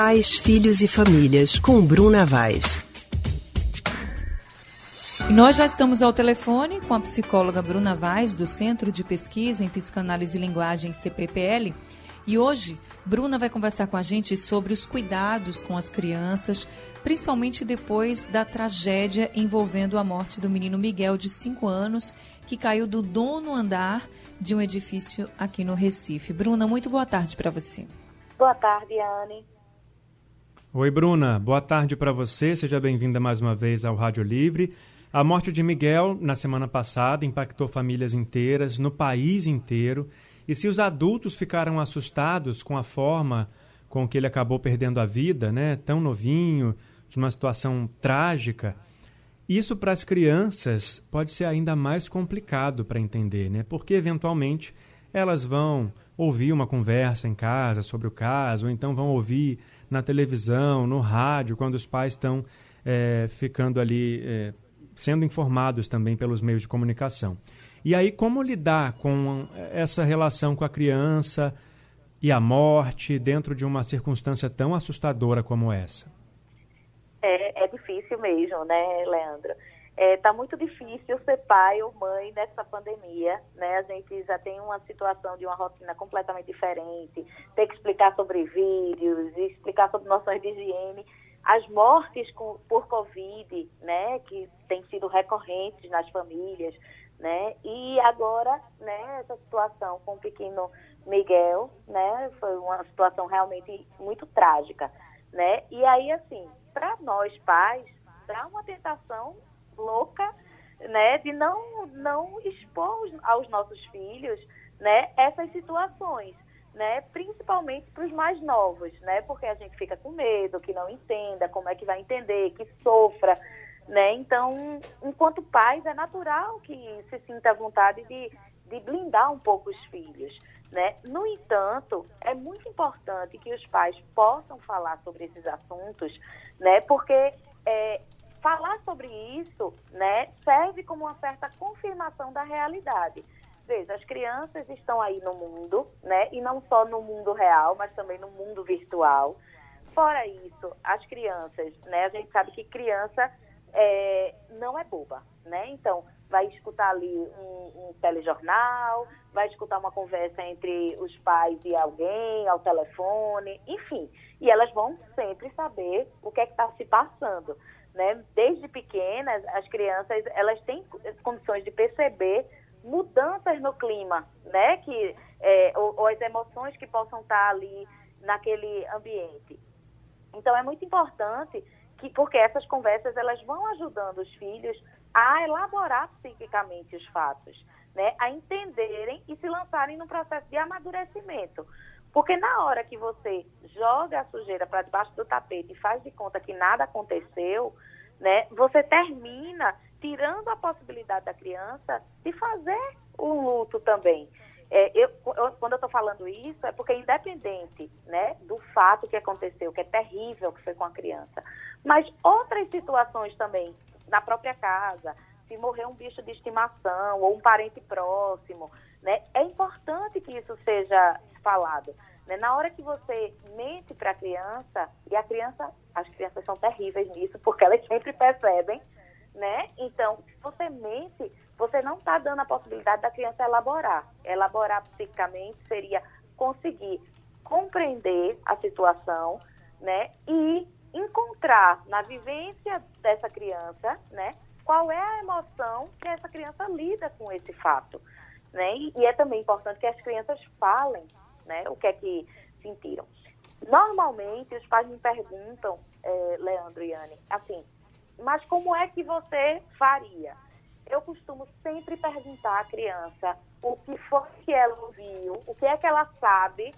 Pais, Filhos e Famílias, com Bruna Vaz. Nós já estamos ao telefone com a psicóloga Bruna Vaz, do Centro de Pesquisa em Psicanálise e Linguagem CPPL. E hoje, Bruna vai conversar com a gente sobre os cuidados com as crianças, principalmente depois da tragédia envolvendo a morte do menino Miguel, de 5 anos, que caiu do dono andar de um edifício aqui no Recife. Bruna, muito boa tarde para você. Boa tarde, Anne. Oi, Bruna. Boa tarde para você. Seja bem-vinda mais uma vez ao Rádio Livre. A morte de Miguel, na semana passada, impactou famílias inteiras, no país inteiro. E se os adultos ficaram assustados com a forma com que ele acabou perdendo a vida, né, tão novinho, de uma situação trágica, isso para as crianças pode ser ainda mais complicado para entender, né? Porque eventualmente elas vão ouvir uma conversa em casa sobre o caso, ou então vão ouvir na televisão, no rádio, quando os pais estão é, ficando ali é, sendo informados também pelos meios de comunicação. E aí, como lidar com essa relação com a criança e a morte dentro de uma circunstância tão assustadora como essa? É, é difícil mesmo, né, Leandro? É, tá muito difícil ser pai ou mãe nessa pandemia, né? A gente já tem uma situação de uma rotina completamente diferente, ter que explicar sobre vírus, sobre noções de higiene. As mortes com, por Covid, né, que têm sido recorrentes nas famílias, né, e agora, né, essa situação com o pequeno Miguel, né, foi uma situação realmente muito trágica, né, e aí, assim, para nós pais, dá uma tentação louca, né, de não, não expor aos nossos filhos, né, essas situações, né? Principalmente para os mais novos, né? Porque a gente fica com medo, que não entenda, como é que vai entender, que sofra, né? Então, enquanto pais, é natural que se sinta a vontade de, de blindar um pouco os filhos, né? No entanto, é muito importante que os pais possam falar sobre esses assuntos, né? Porque é, falar sobre isso, né, serve como uma certa confirmação da realidade. Veja, as crianças estão aí no mundo, né? E não só no mundo real, mas também no mundo virtual. Fora isso, as crianças, né? A gente sabe que criança é, não é boba, né? Então, vai escutar ali um, um, telejornal, vai escutar uma conversa entre os pais e alguém, ao telefone, enfim. E elas vão sempre saber o que é que está se passando, né? Desde pequenas, as crianças, elas têm condições de perceber mudanças no clima, né? Que, é, ou, ou, as emoções que possam estar ali naquele ambiente. Então é muito importante que, porque essas conversas elas vão ajudando os filhos a elaborar psiquicamente os fatos, né? A entenderem e se lançarem no processo de amadurecimento. Porque na hora que você joga a sujeira para debaixo do tapete e faz de conta que nada aconteceu, né? Você termina tirando a possibilidade da criança de fazer o luto também. É, eu, eu, quando eu estou falando isso, é porque independente né, do fato que aconteceu, que é terrível que foi com a criança, mas outras situações também, na própria casa, se morrer um bicho de estimação ou um parente próximo, né, é importante que isso seja falado. Né? Na hora que você mente para a criança, e a criança, as crianças são terríveis nisso, porque elas sempre percebem né? Então, se você mente, você não está dando a possibilidade da criança elaborar. Elaborar psicicamente seria conseguir compreender a situação, né? E encontrar na vivência dessa criança, né? Qual é a emoção que essa criança lida com esse fato, né? E, e é também importante que as crianças falem, né? O que é que sentiram. Normalmente, os pais me perguntam, é, Leandro e Anne, assim, mas como é que você faria? Eu costumo sempre perguntar à criança o que foi que ela ouviu, o que é que ela sabe,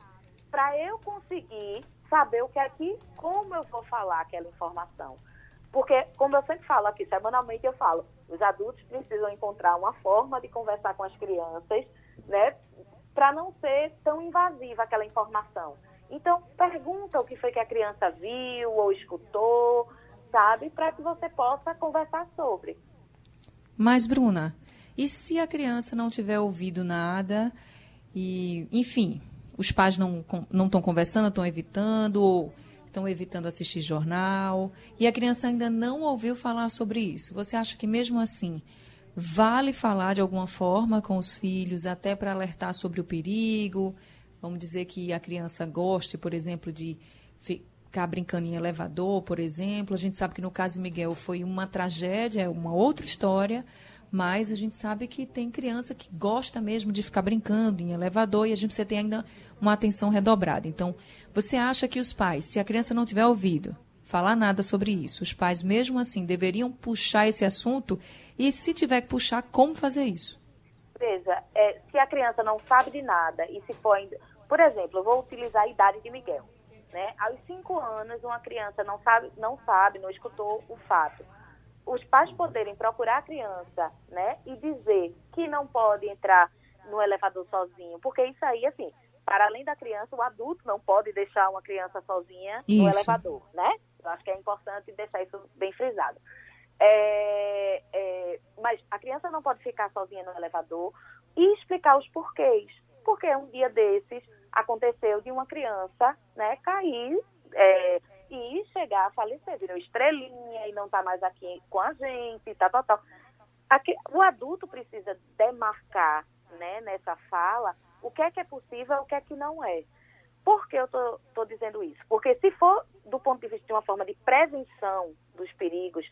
para eu conseguir saber o que é que, como eu vou falar aquela informação. Porque, como eu sempre falo aqui, semanalmente eu falo, os adultos precisam encontrar uma forma de conversar com as crianças, né, para não ser tão invasiva aquela informação. Então, pergunta o que foi que a criança viu ou escutou, sabe? Para que você possa conversar sobre. Mas, Bruna, e se a criança não tiver ouvido nada e, enfim, os pais não estão conversando, estão evitando, ou estão evitando assistir jornal e a criança ainda não ouviu falar sobre isso. Você acha que mesmo assim vale falar de alguma forma com os filhos, até para alertar sobre o perigo? Vamos dizer que a criança goste, por exemplo, de ficar brincando em elevador, por exemplo. A gente sabe que no caso de Miguel foi uma tragédia, é uma outra história, mas a gente sabe que tem criança que gosta mesmo de ficar brincando em elevador e a gente precisa ter ainda uma atenção redobrada. Então, você acha que os pais, se a criança não tiver ouvido falar nada sobre isso, os pais mesmo assim deveriam puxar esse assunto e se tiver que puxar, como fazer isso? Veja, é, se a criança não sabe de nada e se for, por exemplo, eu vou utilizar a idade de Miguel. Né? Aos cinco anos, uma criança não sabe, não sabe, não escutou o fato os pais poderem procurar a criança, né, e dizer que não pode entrar no elevador sozinho, porque isso aí, assim, para além da criança, o adulto não pode deixar uma criança sozinha isso. no elevador, né? Eu acho que é importante deixar isso bem frisado. É, é, mas a criança não pode ficar sozinha no elevador e explicar os porquês. Porque um dia desses aconteceu de uma criança né, cair é, e chegar a falecer, virou estrelinha e não está mais aqui com a gente, tal, tal, tal. Aqui, o adulto precisa demarcar né, nessa fala o que é que é possível e o que é que não é. Por que eu estou dizendo isso? Porque se for do ponto de vista de uma forma de prevenção dos perigos,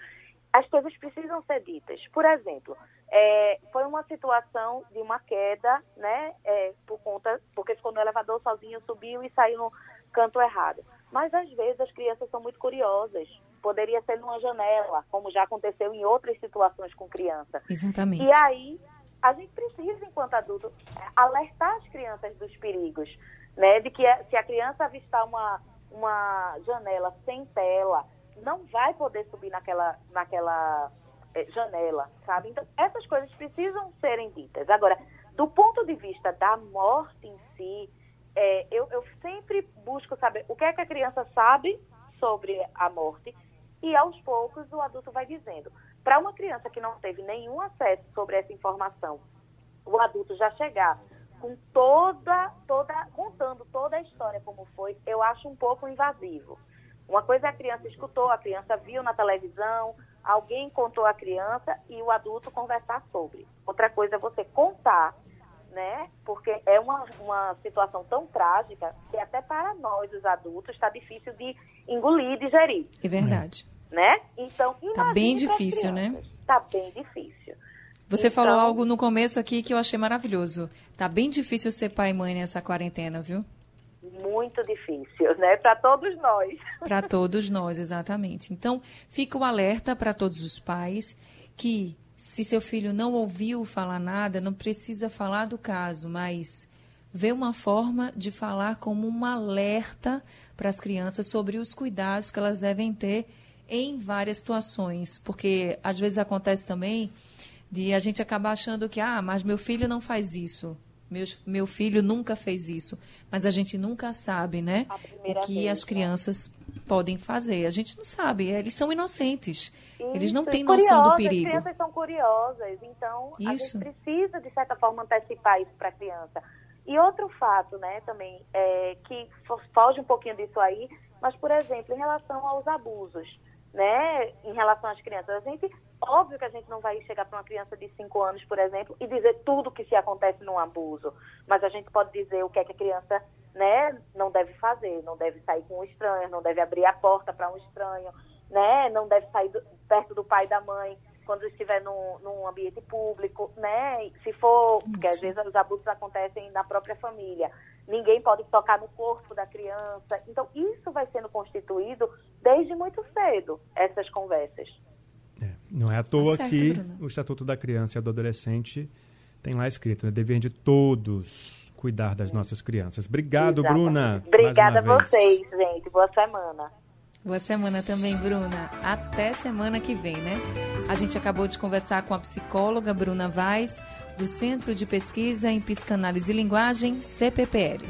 as coisas precisam ser ditas. Por exemplo, é, foi uma situação de uma queda, né, é, por conta, porque ficou no elevador sozinho, subiu e saiu no canto errado. Mas às vezes as crianças são muito curiosas. Poderia ser numa janela, como já aconteceu em outras situações com criança. Exatamente. E aí a gente precisa, enquanto adulto, alertar as crianças dos perigos, né? De que se a criança avistar uma, uma janela sem tela, não vai poder subir naquela, naquela janela, sabe? Então, essas coisas precisam serem ditas. Agora, do ponto de vista da morte em si, é, eu, eu sempre busco saber o que é que a criança sabe sobre a morte e aos poucos o adulto vai dizendo. Para uma criança que não teve nenhum acesso sobre essa informação, o adulto já chegar com toda, toda, contando toda a história como foi, eu acho um pouco invasivo. Uma coisa é a criança escutou, a criança viu na televisão, alguém contou a criança e o adulto conversar sobre. Outra coisa é você contar né? Porque é uma, uma situação tão trágica que até para nós, os adultos, está difícil de engolir e digerir. É verdade. Né? Então, Tá bem difícil, né? Tá bem difícil. Você então, falou algo no começo aqui que eu achei maravilhoso. Tá bem difícil ser pai e mãe nessa quarentena, viu? Muito difícil, né? Para todos nós. Para todos nós, exatamente. Então, fica o alerta para todos os pais que se seu filho não ouviu falar nada, não precisa falar do caso, mas vê uma forma de falar como um alerta para as crianças sobre os cuidados que elas devem ter em várias situações, porque às vezes acontece também de a gente acabar achando que ah, mas meu filho não faz isso. Meu, meu filho nunca fez isso, mas a gente nunca sabe, né? O que vez, as né? crianças né? podem fazer. A gente não sabe, eles são inocentes. Isso, eles não têm noção do perigo. As crianças são curiosas, então isso. a gente precisa, de certa forma, antecipar isso para a criança. E outro fato, né, também, é, que foge um pouquinho disso aí, mas, por exemplo, em relação aos abusos, né, em relação às crianças, a gente Óbvio que a gente não vai chegar para uma criança de 5 anos, por exemplo, e dizer tudo que se acontece num abuso, mas a gente pode dizer o que é que a criança né, não deve fazer, não deve sair com um estranho, não deve abrir a porta para um estranho, né, não deve sair do, perto do pai e da mãe quando estiver num, num ambiente público, né, se for, porque às vezes os abusos acontecem na própria família, ninguém pode tocar no corpo da criança, então isso vai sendo constituído desde muito cedo, essas conversas. É, não é à toa tá certo, que Bruno. o Estatuto da Criança e do Adolescente tem lá escrito, né? Dever de todos cuidar das nossas crianças. Obrigado, Exatamente. Bruna. Obrigada a vocês, gente. Boa semana. Boa semana também, Bruna. Até semana que vem, né? A gente acabou de conversar com a psicóloga Bruna Vaz, do Centro de Pesquisa em Psicanálise e Linguagem, CPPL.